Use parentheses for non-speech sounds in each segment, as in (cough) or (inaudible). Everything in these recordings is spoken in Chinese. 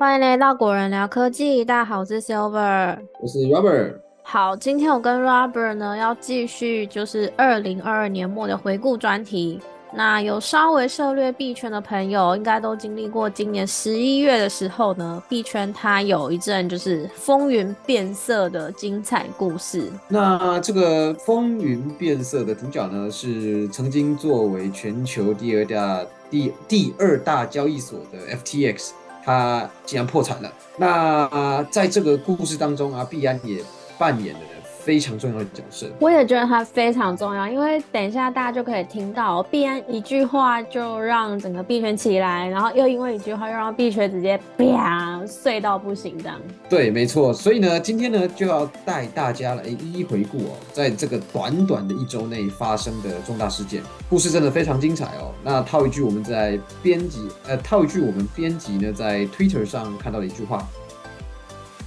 欢迎来到果仁聊科技，大家好，我是 Silver，我是 Robert。好，今天我跟 Robert 呢要继续就是二零二二年末的回顾专题。那有稍微涉略币圈的朋友，应该都经历过今年十一月的时候呢，币圈它有一阵就是风云变色的精彩故事。那这个风云变色的主角呢，是曾经作为全球第二大第第二大交易所的 FTX，他竟然破产了。那在这个故事当中啊，必然也扮演了。非常重要的角色，我也觉得它非常重要，因为等一下大家就可以听到币安一句话就让整个币圈起来，然后又因为一句话又让币圈直接啪碎到不行这样。对，没错。所以呢，今天呢就要带大家来一一回顾哦，在这个短短的一周内发生的重大事件，故事真的非常精彩哦。那套一句我们在编辑，呃，套一句我们编辑呢在 Twitter 上看到的一句话。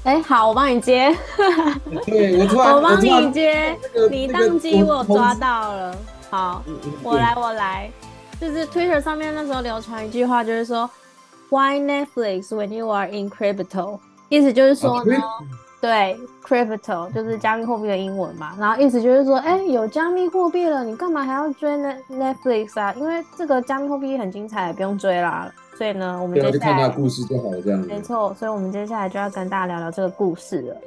哎，好，我帮你接。对，我突然，我帮你接。你当机我抓到了。好，我来，我来。就是 Twitter 上面那时候流传一句话，就是说，Why Netflix when you are in crypto？意思就是说呢，对，crypto 就是加密货币的英文嘛。然后意思就是说，哎，有加密货币了，你干嘛还要追 Netflix 啊？因为这个加密货币很精彩，不用追啦。所以呢，我们接下来故事就好了，这样没错。所以，我们接下来就要跟大家聊聊这个故事了。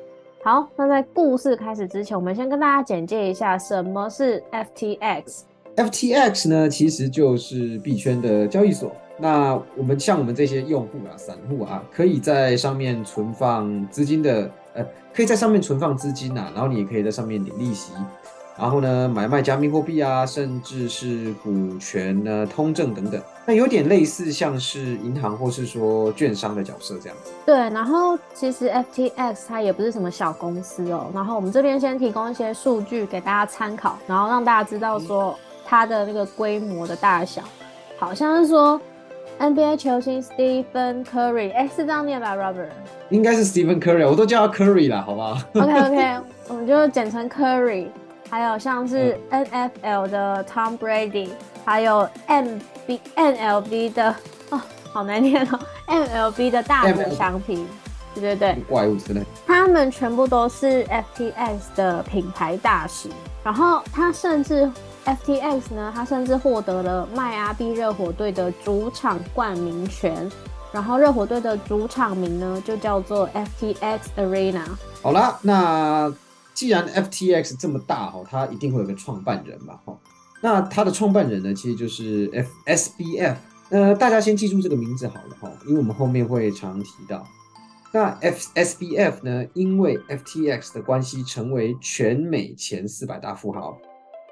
好，那在故事开始之前，我们先跟大家简介一下什么是 FTX。FTX 呢，其实就是币圈的交易所。那我们像我们这些用户啊、散户啊，可以在上面存放资金的，呃，可以在上面存放资金啊，然后你也可以在上面领利息。然后呢，买卖加密货币啊，甚至是股权呢、通证等等，那有点类似像是银行或是说券商的角色这样子。对，然后其实 FTX 它也不是什么小公司哦。然后我们这边先提供一些数据给大家参考，然后让大家知道说它的那个规模的大小。好像是说 NBA 球星 Stephen Curry，哎，是这样念吧，Robert？应该是 Stephen Curry，我都叫他 Curry 了，好不好？OK OK，(laughs) 我们就简称 Curry。还有像是 N F L 的 Tom Brady，还有 M B N L B 的哦，好难念哦，M L B 的大谷翔平，对对对，怪物之类，他们全部都是 F T X 的品牌大使。然后他甚至 F T X 呢，他甚至获得了迈阿密热火队的主场冠名权。然后热火队的主场名呢，就叫做 F T X Arena。好了，那。既然 FTX 这么大哈，它一定会有个创办人嘛哈。那它的创办人呢，其实就是 FSBF。呃，大家先记住这个名字好了哈，因为我们后面会常提到。那 FSBF 呢，因为 FTX 的关系，成为全美前四百大富豪。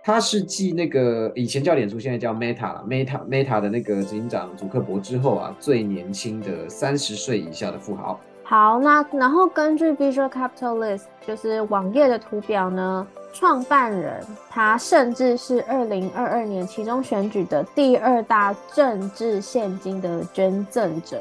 他是继那个以前叫脸书，现在叫 Meta 了，Meta Meta 的那个执行长祖克伯之后啊，最年轻的三十岁以下的富豪。好，那然后根据 Visual Capitalist 就是网页的图表呢，创办人他甚至是二零二二年其中选举的第二大政治现金的捐赠者。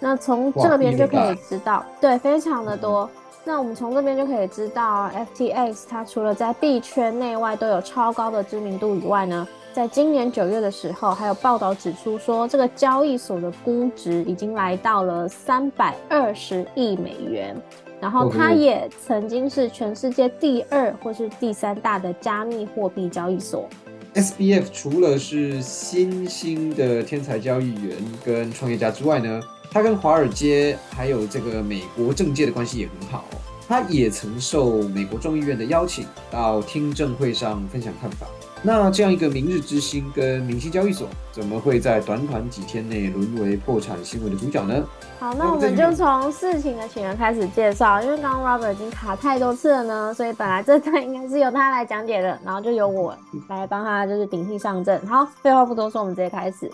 那从这边就可以知道，对，非常的多。那我们从这边就可以知道，FTX 它除了在币圈内外都有超高的知名度以外呢。在今年九月的时候，还有报道指出说，这个交易所的估值已经来到了三百二十亿美元。然后，它也曾经是全世界第二或是第三大的加密货币交易所。SBF 除了是新兴的天才交易员跟创业家之外呢，他跟华尔街还有这个美国政界的关系也很好。他也曾受美国众议院的邀请，到听证会上分享看法。那这样一个明日之星跟明星交易所，怎么会在短短几天内沦为破产新闻的主角呢？好，那我们就从事情的起源开始介绍。因为刚刚 Robert 已经卡太多次了呢，所以本来这段应该是由他来讲解的，然后就由我 (laughs) 来帮他就是顶替上阵。好，废话不多说，我们直接开始。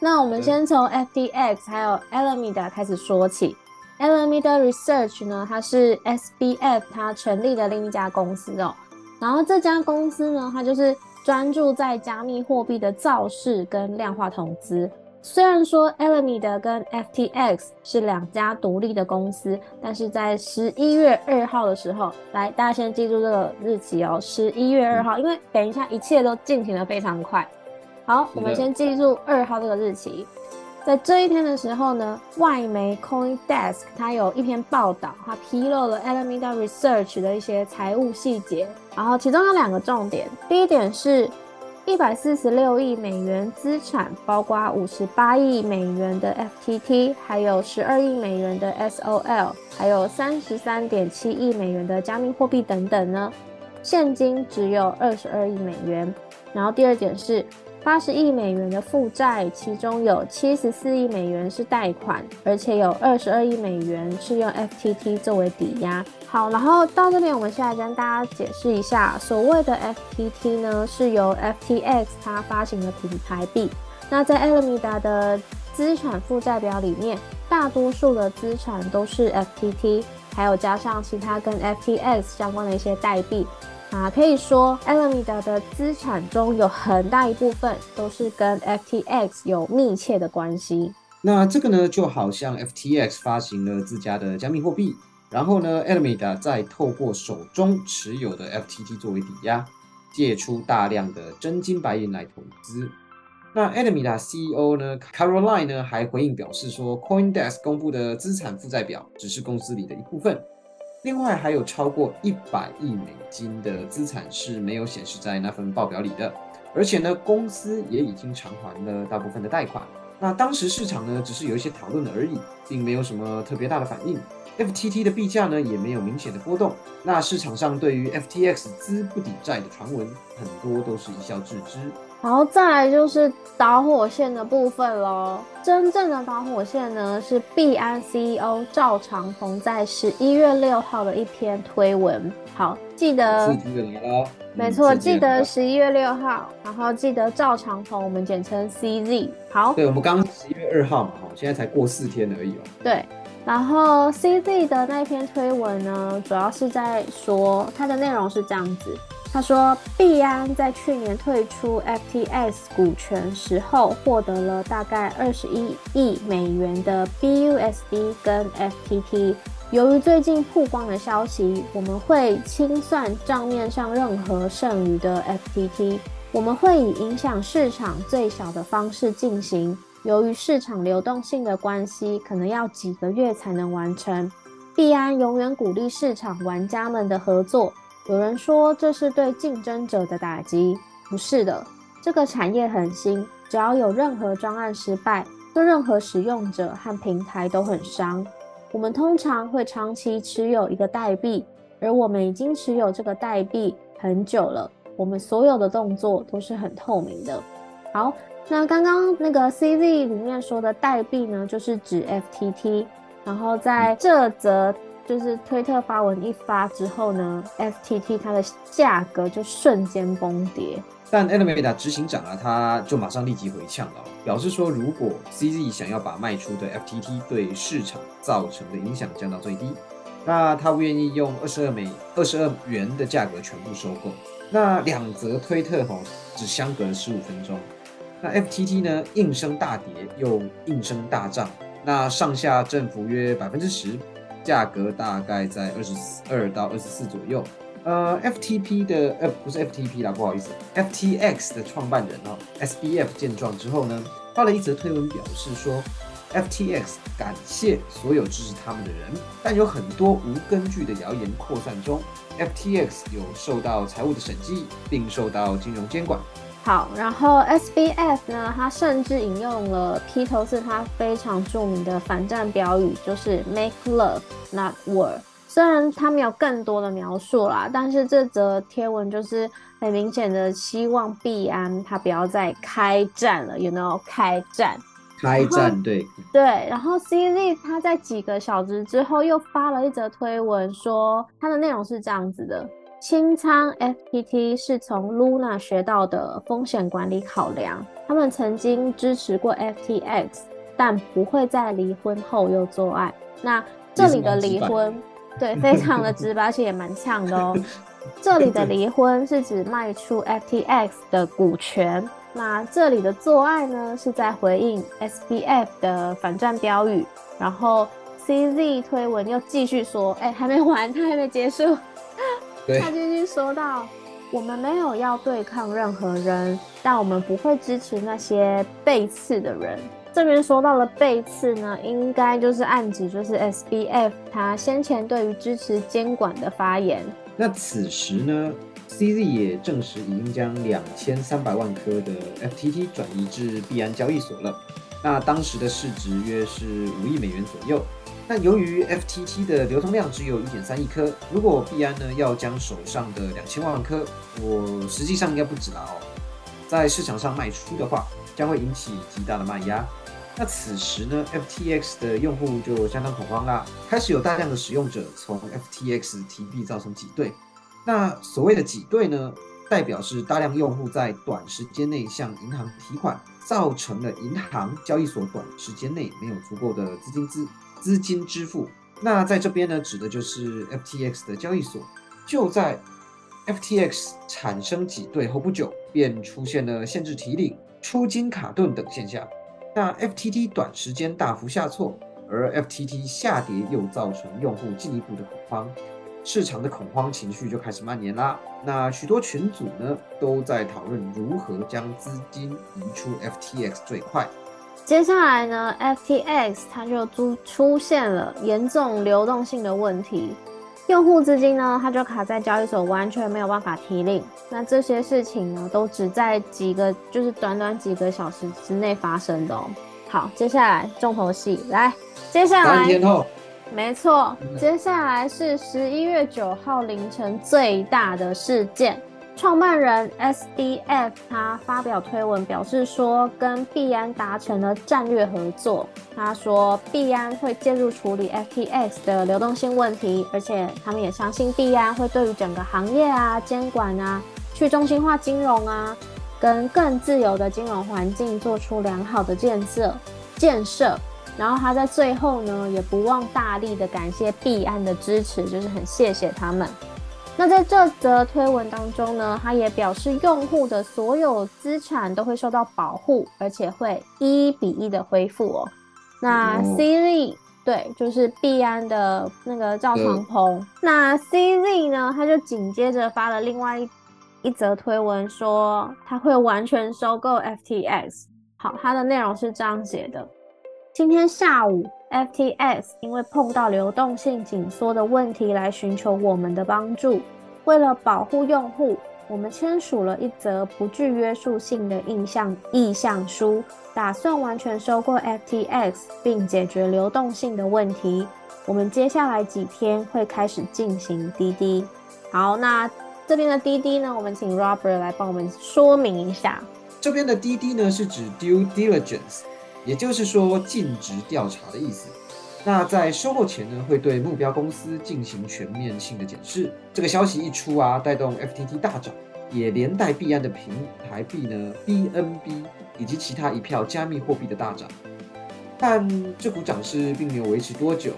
那我们先从 FTX 还有 Alameda 开始说起。Alameda Research 呢，它是 SBF 它成立的另一家公司哦。然后这家公司呢，它就是。专注在加密货币的造势跟量化投资。虽然说 Alameda 跟 FTX 是两家独立的公司，但是在十一月二号的时候，来大家先记住这个日期哦，十一月二号，因为等一下一切都进行的非常快。好，我们先记住二号这个日期。在这一天的时候呢，外媒 CoinDesk 它有一篇报道，它披露了 Alameda Research 的一些财务细节，然后其中有两个重点，第一点是。一百四十六亿美元资产，包括五十八亿美元的 FTT，还有十二亿美元的 SOL，还有三十三点七亿美元的加密货币等等呢。现金只有二十二亿美元。然后第二点是。八十亿美元的负债，其中有七十四亿美元是贷款，而且有二十二亿美元是用 FTT 作为抵押。好，然后到这边，我们现在跟大家解释一下，所谓的 FTT 呢，是由 FTX 它发行的品牌币。那在 Alameda 的资产负债表里面，大多数的资产都是 FTT，还有加上其他跟 FTX 相关的一些代币。啊，可以说，Alameda 的资产中有很大一部分都是跟 FTX 有密切的关系。那这个呢，就好像 FTX 发行了自家的加密货币，然后呢，Alameda 再透过手中持有的 FTT 作为抵押，借出大量的真金白银来投资。那 Alameda CEO 呢，Caroline 呢，还回应表示说，CoinDesk 公布的资产负债表只是公司里的一部分。另外还有超过一百亿美金的资产是没有显示在那份报表里的，而且呢，公司也已经偿还了大部分的贷款。那当时市场呢，只是有一些讨论而已，并没有什么特别大的反应。FTT 的币价呢，也没有明显的波动。那市场上对于 FTX 资不抵债的传闻，很多都是一笑置之。然后再来就是导火线的部分喽。真正的导火线呢，是币安 CEO 赵长鹏在十一月六号的一篇推文。好，记得，没错，记得十一月六号，然后记得赵长鹏，我们简称 CZ。好，对，我们刚十一月二号嘛，哈，现在才过四天而已哦。对，然后 CZ 的那篇推文呢，主要是在说它的内容是这样子。他说，币安在去年退出 FTS 股权时候，获得了大概二十一亿美元的 BUSD 跟 FTT。由于最近曝光的消息，我们会清算账面上任何剩余的 FTT。我们会以影响市场最小的方式进行。由于市场流动性的关系，可能要几个月才能完成。币安永远鼓励市场玩家们的合作。有人说这是对竞争者的打击，不是的。这个产业很新，只要有任何专案失败，对任何使用者和平台都很伤。我们通常会长期持有一个代币，而我们已经持有这个代币很久了。我们所有的动作都是很透明的。好，那刚刚那个 CZ 里面说的代币呢，就是指 FTT。然后在这则。就是推特发文一发之后呢，FTT 它的价格就瞬间崩跌。但 Alameda 执行长啊，他就马上立即回呛了，表示说，如果 CZ 想要把卖出的 FTT 对市场造成的影响降到最低，那他不愿意用二十二美二十二元的价格全部收购。那两则推特吼只相隔了十五分钟，那 FTT 呢应声大跌，又应声大涨，那上下振幅约百分之十。价格大概在二十二到二十四左右。呃，FTP 的呃不是 FTP 啦，不好意思，FTX 的创办人哦，SBF 见状之后呢，发了一则推文表示说，FTX 感谢所有支持他们的人，但有很多无根据的谣言扩散中，FTX 有受到财务的审计，并受到金融监管。好，然后 SBF 呢，他甚至引用了披头士他非常著名的反战标语，就是 Make love, not war。虽然他没有更多的描述啦，但是这则贴文就是很明显的希望币安他不要再开战了，有没有开战？开战，对对。然后 CZ 他在几个小时之后又发了一则推文，说他的内容是这样子的。清仓 FTT 是从 Luna 学到的风险管理考量。他们曾经支持过 FTX，但不会在离婚后又做爱。那这里的离婚，对，非常的直白，(laughs) 而且也蛮呛的哦。这里的离婚是指卖出 FTX 的股权。那这里的做爱呢，是在回应 SBF 的反战标语。然后 CZ 推文又继续说：“哎，还没完，他还没结束。”他继续说到：“我们没有要对抗任何人，但我们不会支持那些背刺的人。这边说到了背刺呢，应该就是暗指就是 SBF 他先前对于支持监管的发言。那此时呢，CZ 也证实已经将两千三百万颗的 FTT 转移至币安交易所了。那当时的市值约是五亿美元左右。但由于 FTT 的流通量只有一点三亿颗，如果币安呢要将手上的两千万颗，我实际上应该不止了哦，在市场上卖出的话，将会引起极大的卖压。那此时呢，FTX 的用户就相当恐慌啦，开始有大量的使用者从 FTX 提币造成挤兑。那所谓的挤兑呢，代表是大量用户在短时间内向银行提款，造成了银行交易所短时间内没有足够的资金资资金支付。那在这边呢，指的就是 FTX 的交易所。就在 FTX 产生挤兑后不久，便出现了限制提领、出金卡顿等现象。那 FTT 短时间大幅下挫，而 FTT 下跌又造成用户进一步的恐慌，市场的恐慌情绪就开始蔓延啦。那许多群组呢都在讨论如何将资金移出 FTX 最快。接下来呢，FTX 它就出出现了严重流动性的问题。用户资金呢，它就卡在交易所，完全没有办法提领。那这些事情呢，都只在几个，就是短短几个小时之内发生的哦。好，接下来重头戏来，接下来三天后，没错，接下来是十一月九号凌晨最大的事件。创办人 SDF 他发表推文表示说，跟币安达成了战略合作。他说，币安会介入处理 FTX 的流动性问题，而且他们也相信币安会对于整个行业啊、监管啊、去中心化金融啊，跟更自由的金融环境做出良好的建设建设。然后他在最后呢，也不忘大力的感谢币安的支持，就是很谢谢他们。那在这则推文当中呢，他也表示用户的所有资产都会受到保护，而且会一比一的恢复哦。那 CZ 对，就是币安的那个赵长鹏。那 CZ 呢，他就紧接着发了另外一一则推文，说他会完全收购 FTX。好，它的内容是这样写的：今天下午。FTX 因为碰到流动性紧缩的问题来寻求我们的帮助。为了保护用户，我们签署了一则不具约束性的意向意向书，打算完全收购 FTX 并解决流动性的问题。我们接下来几天会开始进行滴滴。好，那这边的滴滴呢？我们请 Robert 来帮我们说明一下。这边的滴滴呢，是指 due diligence。也就是说，尽职调查的意思。那在收购前呢，会对目标公司进行全面性的检视。这个消息一出啊，带动 FTT 大涨，也连带币安的平台币呢 BNB 以及其他一票加密货币的大涨。但这股涨势并没有维持多久，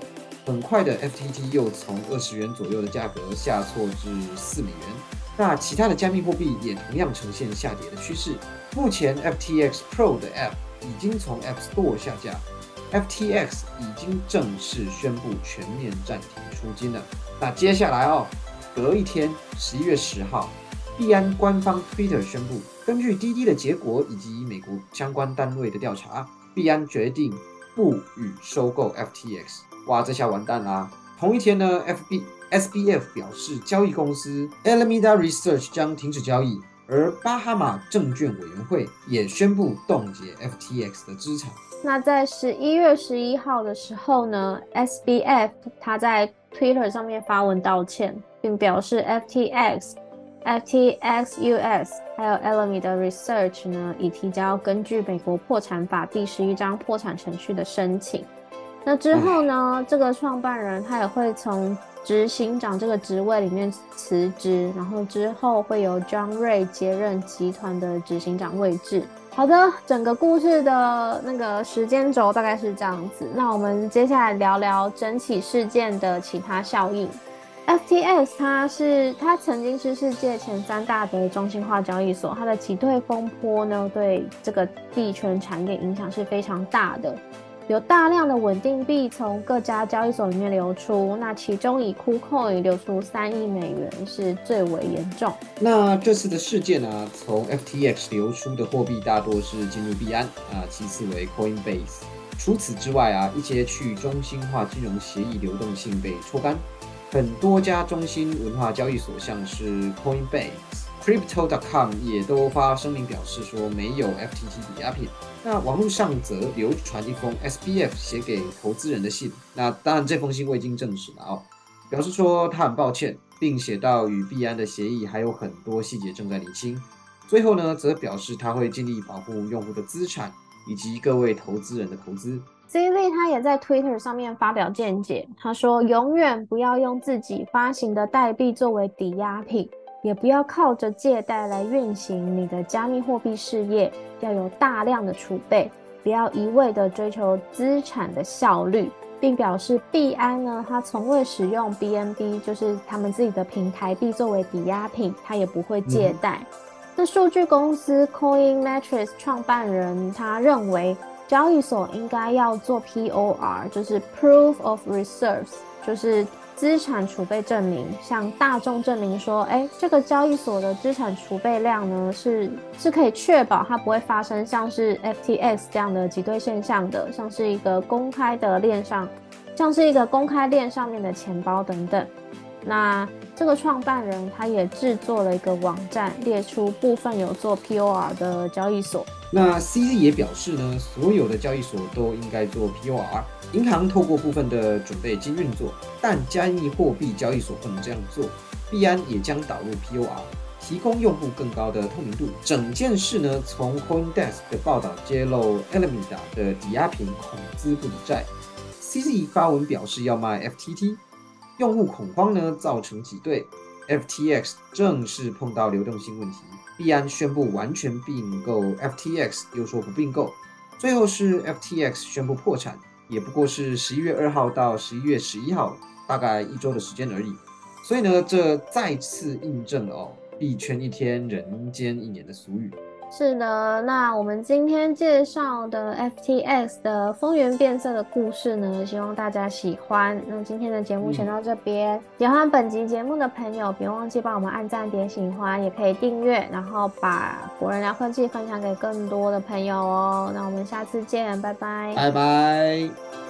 很快的 FTT 又从二十元左右的价格下挫至四美元。那其他的加密货币也同样呈现下跌的趋势。目前 FTX Pro 的 App。已经从 App Store 下架，FTX 已经正式宣布全面暂停出金了。那接下来哦，隔一天，十一月十号，币安官方 Twitter 宣布，根据滴滴的结果以及美国相关单位的调查，币安决定不予收购 FTX。哇，这下完蛋啦！同一天呢，FB SBF 表示，交易公司 Alameda Research 将停止交易。而巴哈马证券委员会也宣布冻结 FTX 的资产。那在十一月十一号的时候呢，SBF 他在 Twitter 上面发文道歉，并表示 FTX、FTX US 还有 Alameda Research 呢已提交根据美国破产法第十一章破产程序的申请。那之后呢，这个创办人他也会从。执行长这个职位里面辞职，然后之后会由 John Ray 接任集团的执行长位置。好的，整个故事的那个时间轴大概是这样子。那我们接下来聊聊整起事件的其他效应。FTX 它是它曾经是世界前三大的中心化交易所，它的挤兑风波呢，对这个币圈产业影响是非常大的。有大量的稳定币从各家交易所里面流出，那其中以 KuCoin 流出三亿美元是最为严重。那这次的事件呢，从 FTX 流出的货币大多是进入币安啊，其次为 Coinbase。除此之外啊，一些去中心化金融协议流动性被抽干，很多家中心文化交易所，像是 Coinbase。Crypto.com 也都发声明表示说没有 FTT 抵押品。那网络上则流传一封 SBF 写给投资人的信。那当然这封信未经证实了哦，表示说他很抱歉，并写到与币安的协议还有很多细节正在理清。最后呢，则表示他会尽力保护用户的资产以及各位投资人的投资。C Z 他也在 Twitter 上面发表见解，他说永远不要用自己发行的代币作为抵押品。也不要靠着借贷来运行你的加密货币事业，要有大量的储备，不要一味的追求资产的效率，并表示币安呢，它从未使用 BNB，就是他们自己的平台币作为抵押品，它也不会借贷。那数据公司 Coin Metrics 创办人他认为，交易所应该要做 POR，就是 Proof of Reserves，就是。资产储备证明，向大众证明说，哎，这个交易所的资产储备量呢，是是可以确保它不会发生像是 FTX 这样的挤兑现象的，像是一个公开的链上，像是一个公开链上面的钱包等等。那这个创办人他也制作了一个网站，列出部分有做 POR 的交易所。那 CZ 也表示呢，所有的交易所都应该做 POR。银行透过部分的准备金运作，但加密货币交易所不能这样做。币安也将导入 POR，提供用户更高的透明度。整件事呢，从 CoinDesk 的报道揭露 Alameda 的抵押品恐资不抵债。CZ 发文表示要卖 FTT，用户恐慌呢造成挤兑。FTX 正是碰到流动性问题，币安宣布完全并购 FTX，又说不并购，最后是 FTX 宣布破产。也不过是十一月二号到十一月十一号，大概一周的时间而已。所以呢，这再次印证了哦，“币圈一天，人间一年”的俗语。是的，那我们今天介绍的 FTX 的风云变色的故事呢，希望大家喜欢。那今天的节目先到这边，喜欢本集节目的朋友，别忘记帮我们按赞、点喜欢，也可以订阅，然后把国人聊科技分享给更多的朋友哦。那我们下次见，拜拜，拜拜。